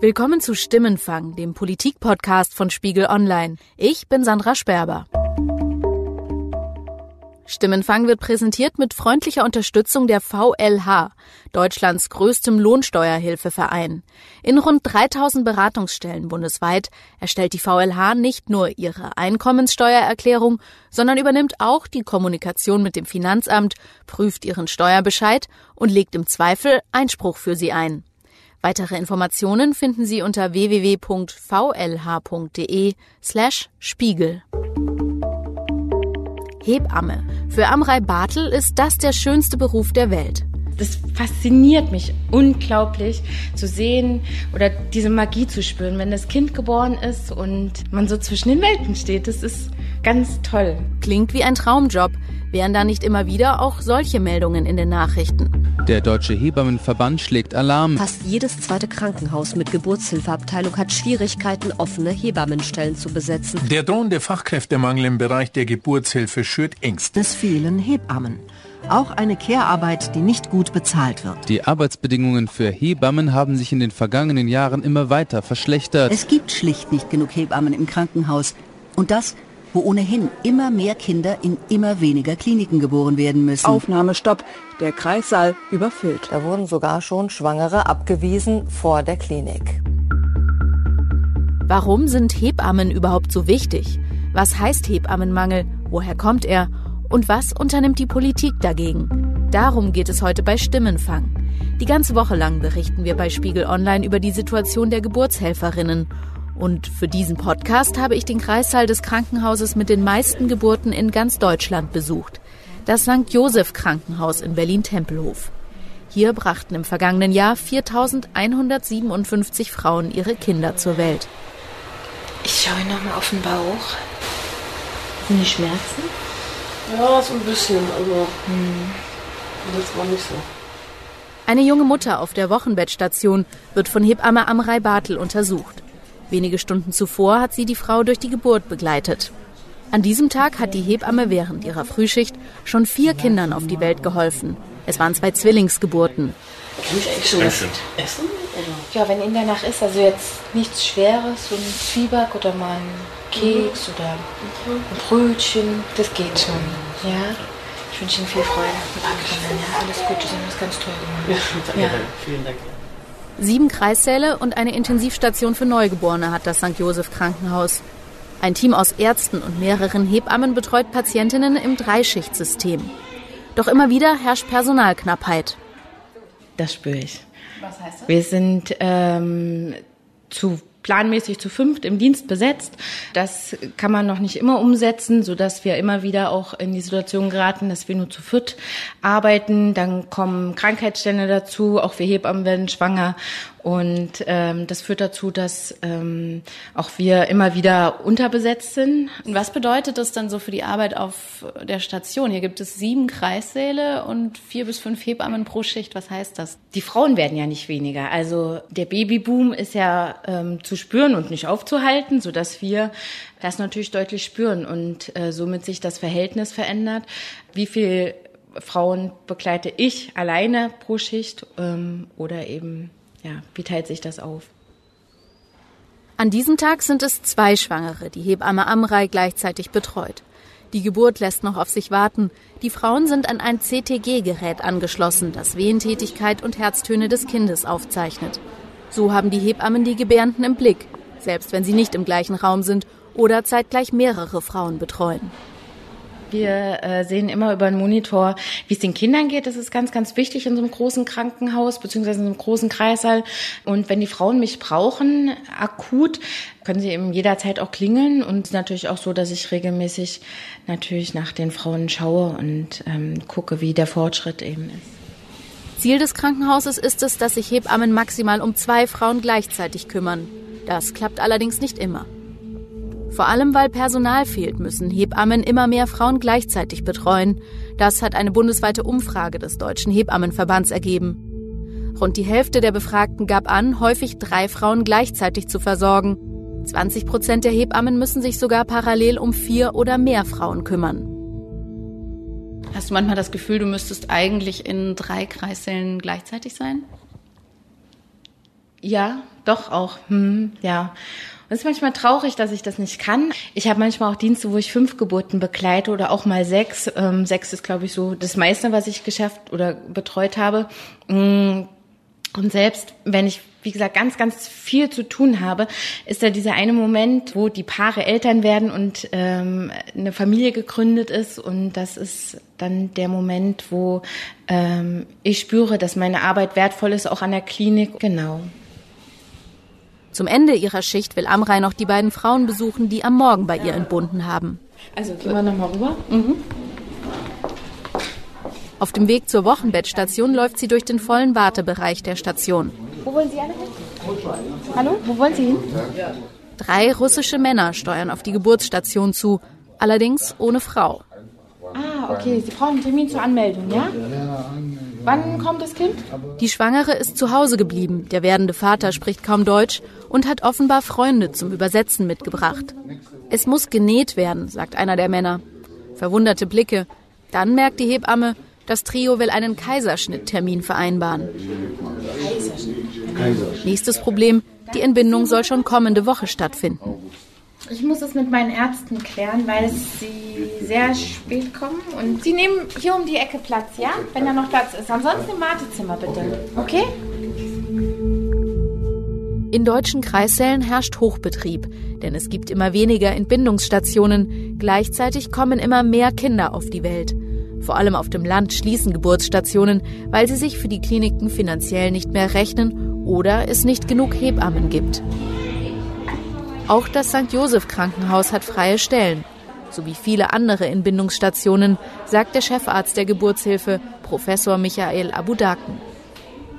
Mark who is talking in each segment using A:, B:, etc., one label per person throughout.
A: Willkommen zu Stimmenfang, dem Politik-Podcast von Spiegel Online. Ich bin Sandra Sperber. Stimmenfang wird präsentiert mit freundlicher Unterstützung der VLH, Deutschlands größtem Lohnsteuerhilfeverein. In rund 3000 Beratungsstellen bundesweit erstellt die VLH nicht nur ihre Einkommenssteuererklärung, sondern übernimmt auch die Kommunikation mit dem Finanzamt, prüft ihren Steuerbescheid und legt im Zweifel Einspruch für sie ein. Weitere Informationen finden Sie unter www.vlh.de slash Spiegel. Hebamme. Für Amrei Bartel ist das der schönste Beruf der Welt.
B: Das fasziniert mich unglaublich zu sehen oder diese Magie zu spüren, wenn das Kind geboren ist und man so zwischen den Welten steht. Das ist ganz toll.
A: Klingt wie ein Traumjob. Wären da nicht immer wieder auch solche Meldungen in den Nachrichten?
C: Der Deutsche Hebammenverband schlägt Alarm.
D: Fast jedes zweite Krankenhaus mit Geburtshilfeabteilung hat Schwierigkeiten, offene Hebammenstellen zu besetzen.
E: Der drohende Fachkräftemangel im Bereich der Geburtshilfe schürt Ängste.
F: Es fehlen Hebammen. Auch eine Care-Arbeit, die nicht gut bezahlt wird.
C: Die Arbeitsbedingungen für Hebammen haben sich in den vergangenen Jahren immer weiter verschlechtert.
F: Es gibt schlicht nicht genug Hebammen im Krankenhaus. Und das wo ohnehin immer mehr Kinder in immer weniger Kliniken geboren werden müssen.
G: Aufnahmestopp, der Kreissaal überfüllt.
H: Da wurden sogar schon Schwangere abgewiesen vor der Klinik.
A: Warum sind Hebammen überhaupt so wichtig? Was heißt Hebammenmangel? Woher kommt er? Und was unternimmt die Politik dagegen? Darum geht es heute bei Stimmenfang. Die ganze Woche lang berichten wir bei Spiegel Online über die Situation der Geburtshelferinnen und für diesen Podcast habe ich den Kreissaal des Krankenhauses mit den meisten Geburten in ganz Deutschland besucht. Das St. Joseph Krankenhaus in Berlin-Tempelhof. Hier brachten im vergangenen Jahr 4157 Frauen ihre Kinder zur Welt.
B: Ich schaue nochmal auf den Bauch. Sind die Schmerzen?
I: Ja, so ein bisschen, aber hm. das war nicht so.
A: Eine junge Mutter auf der Wochenbettstation wird von Hebamme Amrei Bartel untersucht. Wenige Stunden zuvor hat sie die Frau durch die Geburt begleitet. An diesem Tag hat die Hebamme während ihrer Frühschicht schon vier Kindern auf die Welt geholfen. Es waren zwei Zwillingsgeburten.
I: Kann ich eigentlich schon essen? essen?
B: Ja, wenn Ihnen danach ist, also jetzt nichts Schweres, so ein Zwieback oder mal ein Keks mhm. oder ein Brötchen, das geht schon. Ja. Ich wünsche Ihnen viel Freude Kindern. Ja, alles Gute, Sie haben das ganz toll gemacht.
I: Ja, danke, ja. vielen Dank.
A: Sieben Kreissäle und eine Intensivstation für Neugeborene hat das St. Joseph Krankenhaus. Ein Team aus Ärzten und mehreren Hebammen betreut Patientinnen im Dreischichtsystem. Doch immer wieder herrscht Personalknappheit.
B: Das spüre ich.
I: Was heißt das?
B: Wir sind ähm, zu planmäßig zu fünft im Dienst besetzt. Das kann man noch nicht immer umsetzen, so dass wir immer wieder auch in die Situation geraten, dass wir nur zu viert arbeiten. Dann kommen Krankheitsstände dazu, auch wir Hebammen werden schwanger und ähm, das führt dazu, dass ähm, auch wir immer wieder unterbesetzt sind.
A: Und was bedeutet das dann so für die Arbeit auf der Station? Hier gibt es sieben Kreissäle und vier bis fünf Hebammen pro Schicht. Was heißt das?
B: Die Frauen werden ja nicht weniger. Also der Babyboom ist ja ähm, zu spüren und nicht aufzuhalten, so dass wir das natürlich deutlich spüren und äh, somit sich das Verhältnis verändert. Wie viel Frauen begleite ich alleine pro Schicht ähm, oder eben ja, wie teilt sich das auf?
A: An diesem Tag sind es zwei Schwangere, die Hebamme Amrei gleichzeitig betreut. Die Geburt lässt noch auf sich warten. Die Frauen sind an ein CTG-Gerät angeschlossen, das Wehentätigkeit und Herztöne des Kindes aufzeichnet. So haben die Hebammen die Gebärenden im Blick, selbst wenn sie nicht im gleichen Raum sind oder zeitgleich mehrere Frauen betreuen.
B: Wir äh, sehen immer über den Monitor, wie es den Kindern geht. Das ist ganz, ganz wichtig in so einem großen Krankenhaus beziehungsweise in so einem großen Kreissaal. Und wenn die Frauen mich brauchen, akut, können sie eben jederzeit auch klingeln. Und es ist natürlich auch so, dass ich regelmäßig natürlich nach den Frauen schaue und ähm, gucke, wie der Fortschritt eben ist.
A: Ziel des Krankenhauses ist es, dass sich Hebammen maximal um zwei Frauen gleichzeitig kümmern. Das klappt allerdings nicht immer. Vor allem, weil Personal fehlt, müssen Hebammen immer mehr Frauen gleichzeitig betreuen. Das hat eine bundesweite Umfrage des Deutschen Hebammenverbands ergeben. Rund die Hälfte der Befragten gab an, häufig drei Frauen gleichzeitig zu versorgen. 20 Prozent der Hebammen müssen sich sogar parallel um vier oder mehr Frauen kümmern. Hast du manchmal das Gefühl, du müsstest eigentlich in drei Kreissälen gleichzeitig sein?
B: Ja, doch auch. Hm, ja. Es ist manchmal traurig, dass ich das nicht kann. Ich habe manchmal auch Dienste, wo ich fünf Geburten begleite oder auch mal sechs. Ähm, sechs ist, glaube ich, so das meiste, was ich geschafft oder betreut habe. Mm. Und selbst wenn ich, wie gesagt, ganz, ganz viel zu tun habe, ist da dieser eine Moment, wo die Paare Eltern werden und ähm, eine Familie gegründet ist. Und das ist dann der Moment, wo ähm, ich spüre, dass meine Arbeit wertvoll ist, auch an der Klinik. Genau.
A: Zum Ende ihrer Schicht will Amrei noch die beiden Frauen besuchen, die am Morgen bei ihr entbunden haben.
B: Also gehen wir nochmal rüber.
A: Mhm. Auf dem Weg zur Wochenbettstation läuft sie durch den vollen Wartebereich der Station.
B: Wo wollen Sie alle hin? Hallo, wo wollen Sie hin?
A: Drei russische Männer steuern auf die Geburtsstation zu, allerdings ohne Frau.
B: Ah, okay. Sie brauchen einen Termin zur Anmeldung, ja? Wann kommt das Kind?
A: Die Schwangere ist zu Hause geblieben. Der werdende Vater spricht kaum Deutsch und hat offenbar Freunde zum Übersetzen mitgebracht. Es muss genäht werden, sagt einer der Männer. Verwunderte Blicke. Dann merkt die Hebamme, das Trio will einen Kaiserschnitttermin vereinbaren. Nächstes Problem, die Entbindung soll schon kommende Woche stattfinden.
B: Ich muss es mit meinen Ärzten klären, weil sie sehr spät kommen. Und sie nehmen hier um die Ecke Platz, ja? Wenn da noch Platz ist. Ansonsten im Wartezimmer bitte. Okay?
A: In deutschen Kreissälen herrscht Hochbetrieb, denn es gibt immer weniger Entbindungsstationen. Gleichzeitig kommen immer mehr Kinder auf die Welt. Vor allem auf dem Land schließen Geburtsstationen, weil sie sich für die Kliniken finanziell nicht mehr rechnen oder es nicht genug Hebammen gibt. Auch das St. Joseph Krankenhaus hat freie Stellen, sowie viele andere Entbindungsstationen, sagt der Chefarzt der Geburtshilfe, Professor Michael Abudaken.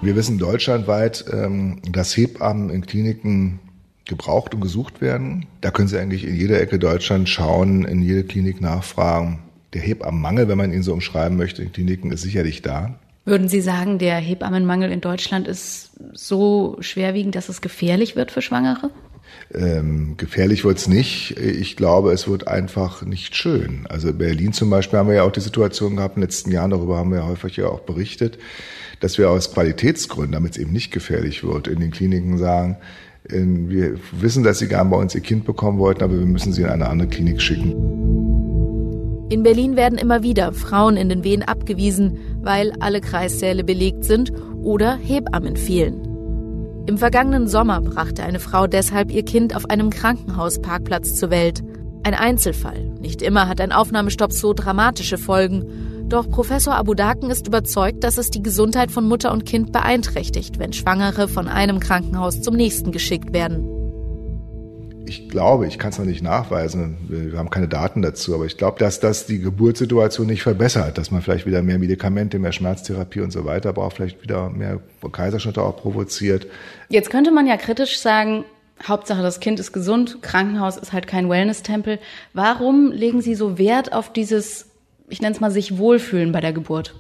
J: Wir wissen deutschlandweit, ähm, dass Hebammen in Kliniken gebraucht und gesucht werden. Da können Sie eigentlich in jeder Ecke Deutschland schauen, in jede Klinik nachfragen. Der Hebammenmangel, wenn man ihn so umschreiben möchte, in Kliniken ist sicherlich da.
A: Würden Sie sagen, der Hebammenmangel in Deutschland ist so schwerwiegend, dass es gefährlich wird für Schwangere?
J: Ähm, gefährlich wird's nicht. Ich glaube, es wird einfach nicht schön. Also in Berlin zum Beispiel haben wir ja auch die Situation gehabt in den letzten Jahren, darüber haben wir ja häufig ja auch berichtet, dass wir aus Qualitätsgründen, damit es eben nicht gefährlich wird, in den Kliniken sagen, wir wissen, dass sie gern bei uns ihr Kind bekommen wollten, aber wir müssen sie in eine andere Klinik schicken.
A: In Berlin werden immer wieder Frauen in den Wehen abgewiesen, weil alle Kreissäle belegt sind oder Hebammen fehlen. Im vergangenen Sommer brachte eine Frau deshalb ihr Kind auf einem Krankenhausparkplatz zur Welt. Ein Einzelfall. Nicht immer hat ein Aufnahmestopp so dramatische Folgen. Doch Professor Abudaken ist überzeugt, dass es die Gesundheit von Mutter und Kind beeinträchtigt, wenn Schwangere von einem Krankenhaus zum nächsten geschickt werden
J: ich glaube, ich kann es noch nicht nachweisen, wir haben keine Daten dazu, aber ich glaube, dass das die Geburtssituation nicht verbessert, dass man vielleicht wieder mehr Medikamente, mehr Schmerztherapie und so weiter braucht, vielleicht wieder mehr Kaiserschnitte auch provoziert.
A: Jetzt könnte man ja kritisch sagen, Hauptsache das Kind ist gesund, Krankenhaus ist halt kein Wellness-Tempel. Warum legen Sie so Wert auf dieses, ich nenne es mal, sich wohlfühlen bei der Geburt?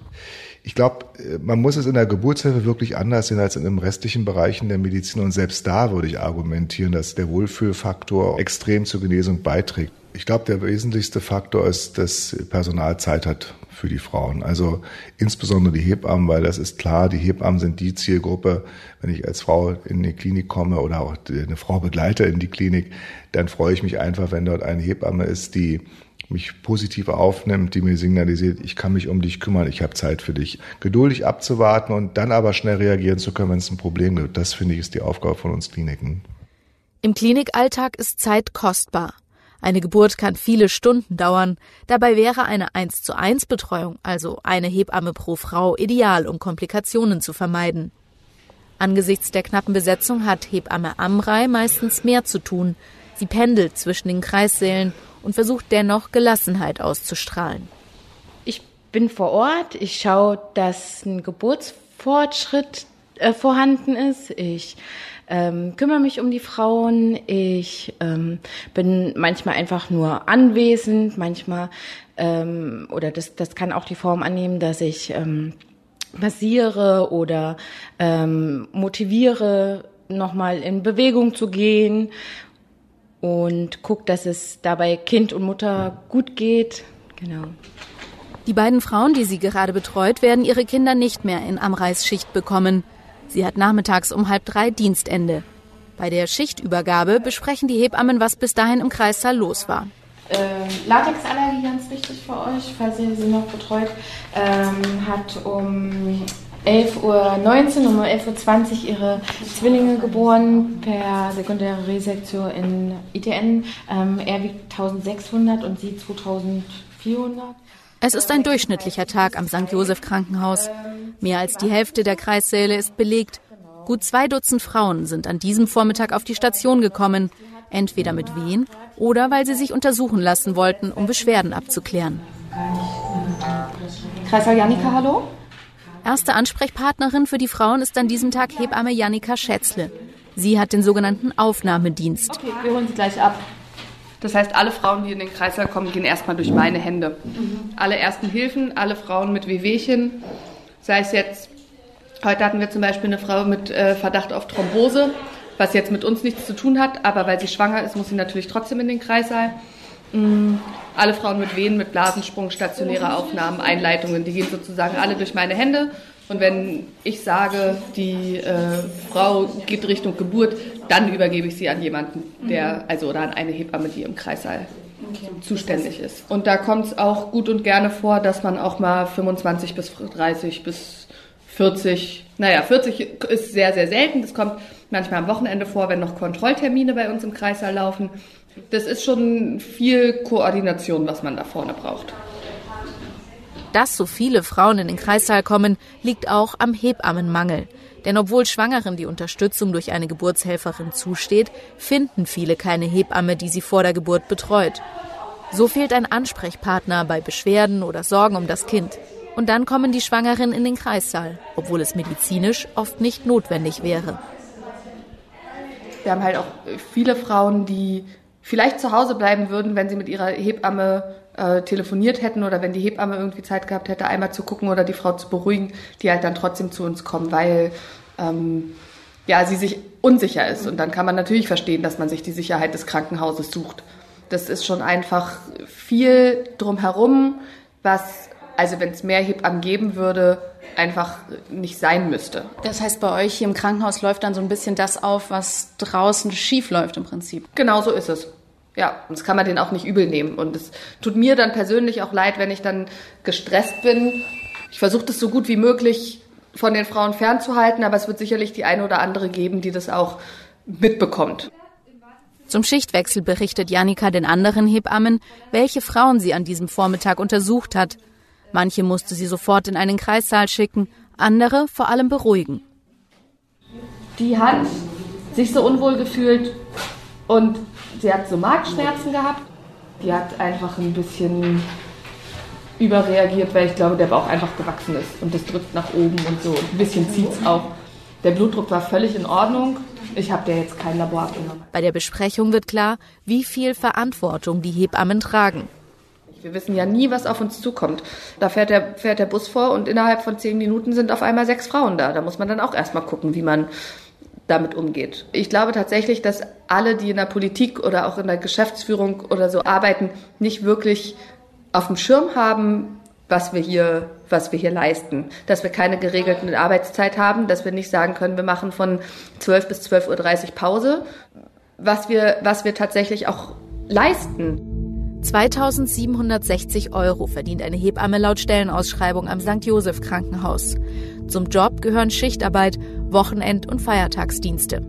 J: Ich glaube, äh, man muss es in der Geburtshilfe wirklich anders sehen als in den restlichen Bereichen der Medizin. Und selbst da würde ich argumentieren, dass der Wohlfühlfaktor extrem zur Genesung beiträgt. Ich glaube, der wesentlichste Faktor ist, dass Personal Zeit hat für die Frauen. Also insbesondere die Hebammen, weil das ist klar, die Hebammen sind die Zielgruppe. Wenn ich als Frau in die Klinik komme oder auch eine Frau begleite in die Klinik, dann freue ich mich einfach, wenn dort eine Hebamme ist, die mich positiv aufnimmt, die mir signalisiert, ich kann mich um dich kümmern, ich habe Zeit für dich. Geduldig abzuwarten und dann aber schnell reagieren zu können, wenn es ein Problem gibt. Das finde ich ist die Aufgabe von uns Kliniken.
A: Im Klinikalltag ist Zeit kostbar. Eine Geburt kann viele Stunden dauern. Dabei wäre eine 1 zu 1 Betreuung, also eine Hebamme pro Frau, ideal, um Komplikationen zu vermeiden. Angesichts der knappen Besetzung hat Hebamme Amrei meistens mehr zu tun. Sie pendelt zwischen den Kreissälen und versucht dennoch Gelassenheit auszustrahlen.
B: Ich bin vor Ort, ich schaue, dass ein Geburtsfortschritt äh, vorhanden ist. Ich ähm, kümmere mich um die Frauen. Ich ähm, bin manchmal einfach nur anwesend, manchmal ähm, oder das, das kann auch die Form annehmen, dass ich ähm, massiere oder ähm, motiviere, nochmal in Bewegung zu gehen und guckt, dass es dabei Kind und Mutter gut geht. Genau.
A: Die beiden Frauen, die sie gerade betreut, werden ihre Kinder nicht mehr in Amreis Schicht bekommen. Sie hat nachmittags um halb drei Dienstende. Bei der Schichtübergabe besprechen die Hebammen, was bis dahin im Kreissaal los war.
B: Ähm, Latexallergie ganz wichtig für euch, falls ihr sie noch betreut, ähm, hat um 11.19 Uhr, um 11.20 Uhr ihre Zwillinge geboren per sekundäre Resektion in ITN. Ähm, er wiegt 1600 und sie 2400.
A: Es ist ein durchschnittlicher Tag am St. Josef Krankenhaus. Mehr als die Hälfte der Kreissäle ist belegt. Gut zwei Dutzend Frauen sind an diesem Vormittag auf die Station gekommen, entweder mit Wehen oder weil sie sich untersuchen lassen wollten, um Beschwerden abzuklären.
B: Kreissaal Janika, hallo?
A: Erste Ansprechpartnerin für die Frauen ist an diesem Tag Hebamme Janika Schätzle. Sie hat den sogenannten Aufnahmedienst.
K: Okay, wir holen sie gleich ab. Das heißt, alle Frauen, die in den Kreißsaal kommen, gehen erstmal durch meine Hände. Mhm. Alle ersten Hilfen, alle Frauen mit Wehwehchen, sei es jetzt, heute hatten wir zum Beispiel eine Frau mit äh, Verdacht auf Thrombose, was jetzt mit uns nichts zu tun hat, aber weil sie schwanger ist, muss sie natürlich trotzdem in den Kreissaal. Mhm. Alle Frauen mit Wehen, mit Blasensprung, stationäre Aufnahmen, Einleitungen, die gehen sozusagen alle durch meine Hände. Und wenn ich sage, die äh, Frau geht Richtung Geburt, dann übergebe ich sie an jemanden, der, also oder an eine Hebamme, die im Kreissaal okay. zuständig ist. Und da kommt es auch gut und gerne vor, dass man auch mal 25 bis 30 bis 40, naja, 40 ist sehr, sehr selten. Das kommt manchmal am Wochenende vor, wenn noch Kontrolltermine bei uns im Kreissaal laufen. Das ist schon viel Koordination, was man da vorne braucht.
A: Dass so viele Frauen in den Kreissaal kommen, liegt auch am Hebammenmangel. Denn obwohl Schwangeren die Unterstützung durch eine Geburtshelferin zusteht, finden viele keine Hebamme, die sie vor der Geburt betreut. So fehlt ein Ansprechpartner bei Beschwerden oder Sorgen um das Kind. Und dann kommen die Schwangeren in den Kreissaal, obwohl es medizinisch oft nicht notwendig wäre.
K: Wir haben halt auch viele Frauen, die vielleicht zu Hause bleiben würden, wenn sie mit ihrer Hebamme äh, telefoniert hätten oder wenn die Hebamme irgendwie Zeit gehabt hätte, einmal zu gucken oder die Frau zu beruhigen, die halt dann trotzdem zu uns kommen, weil ähm, ja sie sich unsicher ist. Und dann kann man natürlich verstehen, dass man sich die Sicherheit des Krankenhauses sucht. Das ist schon einfach viel drumherum, was also wenn es mehr Hebammen geben würde, einfach nicht sein müsste.
B: Das heißt, bei euch hier im Krankenhaus läuft dann so ein bisschen das auf, was draußen schief läuft im Prinzip.
K: Genau so ist es. Ja, das kann man denen auch nicht übel nehmen. Und es tut mir dann persönlich auch leid, wenn ich dann gestresst bin. Ich versuche das so gut wie möglich von den Frauen fernzuhalten, aber es wird sicherlich die eine oder andere geben, die das auch mitbekommt.
A: Zum Schichtwechsel berichtet Janika den anderen Hebammen, welche Frauen sie an diesem Vormittag untersucht hat. Manche musste sie sofort in einen Kreissaal schicken, andere vor allem beruhigen.
K: Die hat sich so unwohl gefühlt und sie hat so Magenschmerzen gehabt. Die hat einfach ein bisschen überreagiert, weil ich glaube, der Bauch einfach gewachsen ist und das drückt nach oben und so. Ein bisschen zieht es auch. Der Blutdruck war völlig in Ordnung. Ich habe dir jetzt kein Labor abgenommen.
A: Bei der Besprechung wird klar, wie viel Verantwortung die Hebammen tragen.
K: Wir wissen ja nie, was auf uns zukommt. Da fährt der, fährt der Bus vor und innerhalb von zehn Minuten sind auf einmal sechs Frauen da. Da muss man dann auch erstmal gucken, wie man damit umgeht. Ich glaube tatsächlich, dass alle, die in der Politik oder auch in der Geschäftsführung oder so arbeiten, nicht wirklich auf dem Schirm haben, was wir hier, was wir hier leisten. Dass wir keine geregelten Arbeitszeit haben, dass wir nicht sagen können, wir machen von 12 bis 12.30 Uhr Pause, was wir, was wir tatsächlich auch leisten.
A: 2760 Euro verdient eine Hebamme laut Stellenausschreibung am St. Josef Krankenhaus. Zum Job gehören Schichtarbeit, Wochenend- und Feiertagsdienste.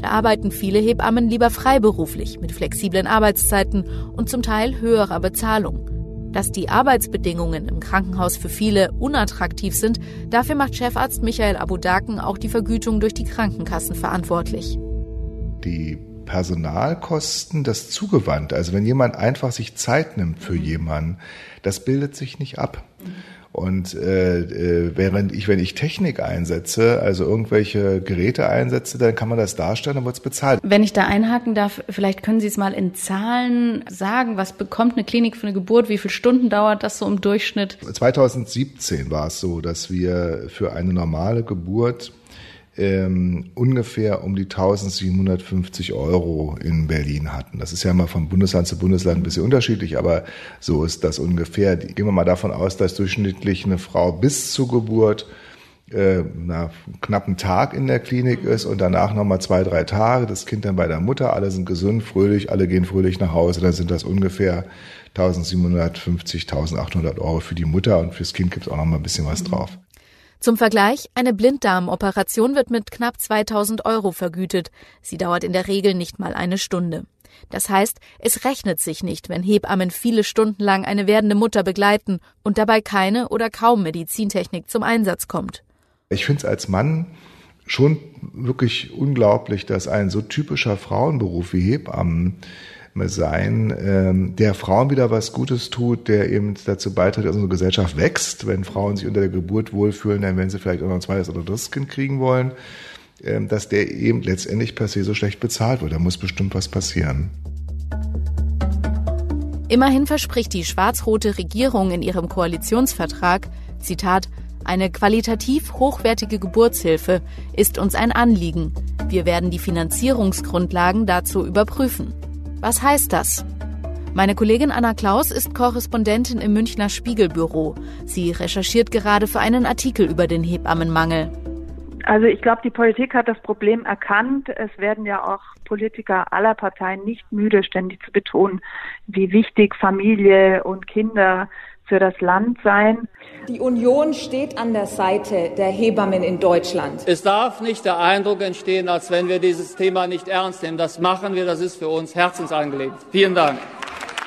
A: Da arbeiten viele Hebammen lieber freiberuflich mit flexiblen Arbeitszeiten und zum Teil höherer Bezahlung. Dass die Arbeitsbedingungen im Krankenhaus für viele unattraktiv sind, dafür macht Chefarzt Michael Abudaken auch die Vergütung durch die Krankenkassen verantwortlich.
J: Die Personalkosten, das zugewandt, also wenn jemand einfach sich Zeit nimmt für jemanden, das bildet sich nicht ab. Und äh, äh, während ich, wenn ich Technik einsetze, also irgendwelche Geräte einsetze, dann kann man das darstellen, dann wird es bezahlt.
B: Wenn ich da einhaken darf, vielleicht können Sie es mal in Zahlen sagen. Was bekommt eine Klinik für eine Geburt? Wie viele Stunden dauert das so im Durchschnitt?
J: 2017 war es so, dass wir für eine normale Geburt ähm, ungefähr um die 1750 Euro in Berlin hatten. Das ist ja immer von Bundesland zu Bundesland ein bisschen unterschiedlich, aber so ist das ungefähr. Gehen wir mal davon aus, dass durchschnittlich eine Frau bis zur Geburt äh, na, knappen Tag in der Klinik ist und danach nochmal zwei, drei Tage, das Kind dann bei der Mutter, alle sind gesund, fröhlich, alle gehen fröhlich nach Hause, dann sind das ungefähr 1750, 1800 Euro für die Mutter und fürs Kind gibt es auch noch mal ein bisschen was drauf.
A: Zum Vergleich, eine Blinddarmoperation wird mit knapp 2000 Euro vergütet. Sie dauert in der Regel nicht mal eine Stunde. Das heißt, es rechnet sich nicht, wenn Hebammen viele Stunden lang eine werdende Mutter begleiten und dabei keine oder kaum Medizintechnik zum Einsatz kommt.
J: Ich finde es als Mann schon wirklich unglaublich, dass ein so typischer Frauenberuf wie Hebammen sein, ähm, der Frauen wieder was Gutes tut, der eben dazu beiträgt, dass unsere Gesellschaft wächst. Wenn Frauen sich unter der Geburt wohlfühlen, dann werden sie vielleicht auch noch ein zweites oder drittes Kind kriegen wollen, ähm, dass der eben letztendlich per se so schlecht bezahlt wird. Da muss bestimmt was passieren.
A: Immerhin verspricht die schwarz-rote Regierung in ihrem Koalitionsvertrag, Zitat, eine qualitativ hochwertige Geburtshilfe ist uns ein Anliegen. Wir werden die Finanzierungsgrundlagen dazu überprüfen. Was heißt das? Meine Kollegin Anna Klaus ist Korrespondentin im Münchner Spiegelbüro. Sie recherchiert gerade für einen Artikel über den Hebammenmangel.
L: Also ich glaube, die Politik hat das Problem erkannt. Es werden ja auch Politiker aller Parteien nicht müde, ständig zu betonen, wie wichtig Familie und Kinder für das Land sein.
M: Die Union steht an der Seite der Hebammen in Deutschland.
N: Es darf nicht der Eindruck entstehen, als wenn wir dieses Thema nicht ernst nehmen. Das machen wir, das ist für uns Herzensangelegenheit. Vielen Dank.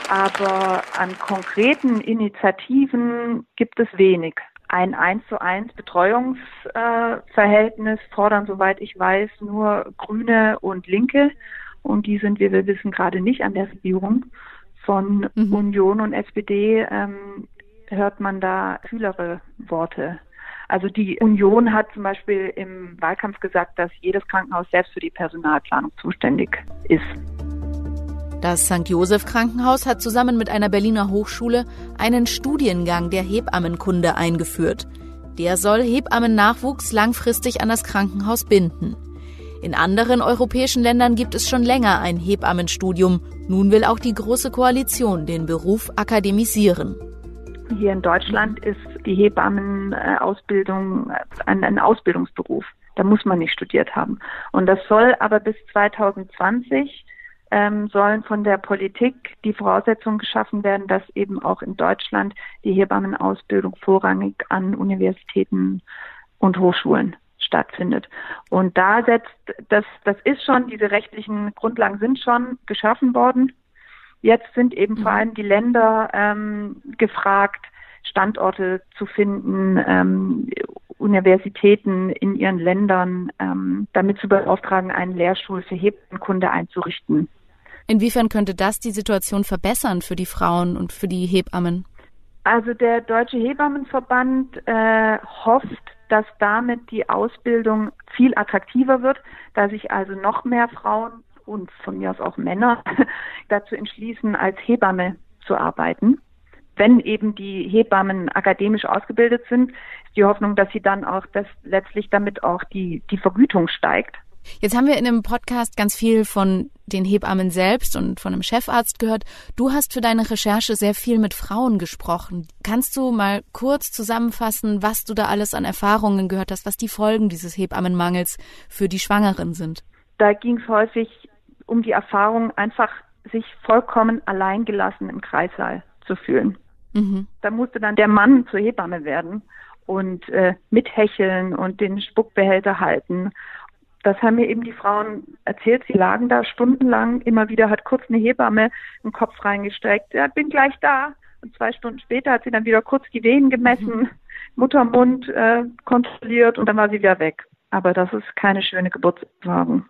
L: Aber an konkreten Initiativen gibt es wenig. Ein 1 zu 1 Betreuungsverhältnis fordern, soweit ich weiß, nur Grüne und Linke. Und die sind, wie wir wissen, gerade nicht an der Regierung von mhm. Union und SPD ähm, hört man da kühlere Worte. Also die Union hat zum Beispiel im Wahlkampf gesagt, dass jedes Krankenhaus selbst für die Personalplanung zuständig ist.
A: Das St. Joseph Krankenhaus hat zusammen mit einer Berliner Hochschule einen Studiengang der Hebammenkunde eingeführt. Der soll Hebammennachwuchs langfristig an das Krankenhaus binden. In anderen europäischen Ländern gibt es schon länger ein Hebammenstudium. Nun will auch die Große Koalition den Beruf akademisieren.
L: Hier in Deutschland ist die Hebammenausbildung ein, ein Ausbildungsberuf. Da muss man nicht studiert haben. Und das soll aber bis 2020 ähm, sollen von der Politik die Voraussetzungen geschaffen werden, dass eben auch in Deutschland die Hebammenausbildung vorrangig an Universitäten und Hochschulen stattfindet. Und da setzt, das, das ist schon, diese rechtlichen Grundlagen sind schon geschaffen worden. Jetzt sind eben mhm. vor allem die Länder ähm, gefragt, Standorte zu finden, ähm, Universitäten in ihren Ländern ähm, damit zu beauftragen, einen Lehrstuhl für Hebammenkunde einzurichten.
A: Inwiefern könnte das die Situation verbessern für die Frauen und für die Hebammen?
L: Also der Deutsche Hebammenverband äh, hofft, dass damit die Ausbildung viel attraktiver wird, da sich also noch mehr Frauen und von mir aus auch Männer dazu entschließen, als Hebamme zu arbeiten. Wenn eben die Hebammen akademisch ausgebildet sind, ist die Hoffnung, dass sie dann auch, dass letztlich damit auch die, die Vergütung steigt.
A: Jetzt haben wir in dem Podcast ganz viel von den Hebammen selbst und von einem Chefarzt gehört. Du hast für deine Recherche sehr viel mit Frauen gesprochen. Kannst du mal kurz zusammenfassen, was du da alles an Erfahrungen gehört hast, was die Folgen dieses Hebammenmangels für die Schwangeren sind?
L: Da ging es häufig um die Erfahrung, einfach sich vollkommen alleingelassen im Kreissaal zu fühlen. Mhm. Da musste dann der Mann zur Hebamme werden und äh, mithecheln und den Spuckbehälter halten das haben mir eben die Frauen erzählt. Sie lagen da stundenlang. Immer wieder hat kurz eine Hebamme einen Kopf reingestreckt. Ja, bin gleich da. Und zwei Stunden später hat sie dann wieder kurz die Wehen gemessen, mhm. Muttermund äh, kontrolliert und dann war sie wieder weg. Aber das ist keine schöne Geburtserfahrung.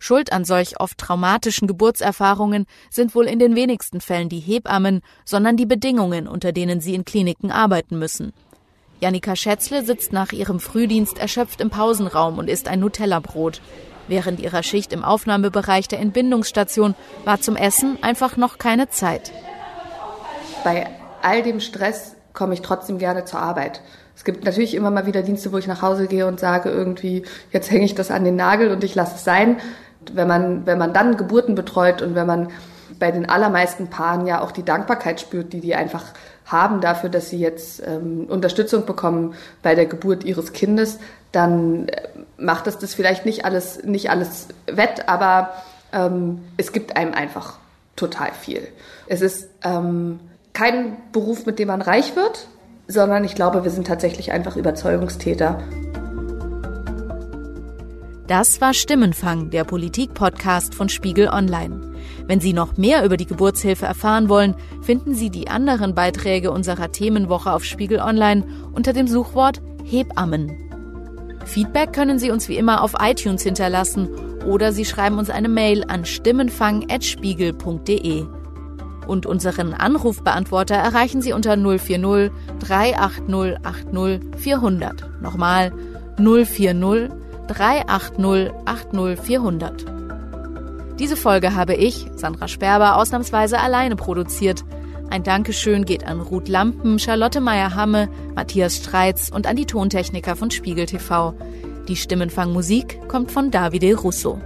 A: Schuld an solch oft traumatischen Geburtserfahrungen sind wohl in den wenigsten Fällen die Hebammen, sondern die Bedingungen, unter denen sie in Kliniken arbeiten müssen. Janika Schätzle sitzt nach ihrem Frühdienst erschöpft im Pausenraum und isst ein Nutella-Brot. Während ihrer Schicht im Aufnahmebereich der Entbindungsstation war zum Essen einfach noch keine Zeit.
K: Bei all dem Stress komme ich trotzdem gerne zur Arbeit. Es gibt natürlich immer mal wieder Dienste, wo ich nach Hause gehe und sage irgendwie, jetzt hänge ich das an den Nagel und ich lasse es sein. Wenn man, wenn man dann Geburten betreut und wenn man bei den allermeisten Paaren ja auch die Dankbarkeit spürt, die die einfach haben dafür, dass sie jetzt ähm, Unterstützung bekommen bei der Geburt ihres Kindes, dann äh, macht das das vielleicht nicht alles, nicht alles wett, aber ähm, es gibt einem einfach total viel. Es ist ähm, kein Beruf, mit dem man reich wird, sondern ich glaube, wir sind tatsächlich einfach Überzeugungstäter.
A: Das war Stimmenfang, der Politik-Podcast von Spiegel Online. Wenn Sie noch mehr über die Geburtshilfe erfahren wollen, finden Sie die anderen Beiträge unserer Themenwoche auf Spiegel Online unter dem Suchwort Hebammen. Feedback können Sie uns wie immer auf iTunes hinterlassen oder Sie schreiben uns eine Mail an stimmenfang.spiegel.de. Und unseren Anrufbeantworter erreichen Sie unter 040 380 80 400. Nochmal 040 380 80 400. Diese Folge habe ich, Sandra Sperber, ausnahmsweise alleine produziert. Ein Dankeschön geht an Ruth Lampen, Charlotte Meyer-Hamme, Matthias Streitz und an die Tontechniker von Spiegel TV. Die Stimmenfangmusik kommt von Davide Russo.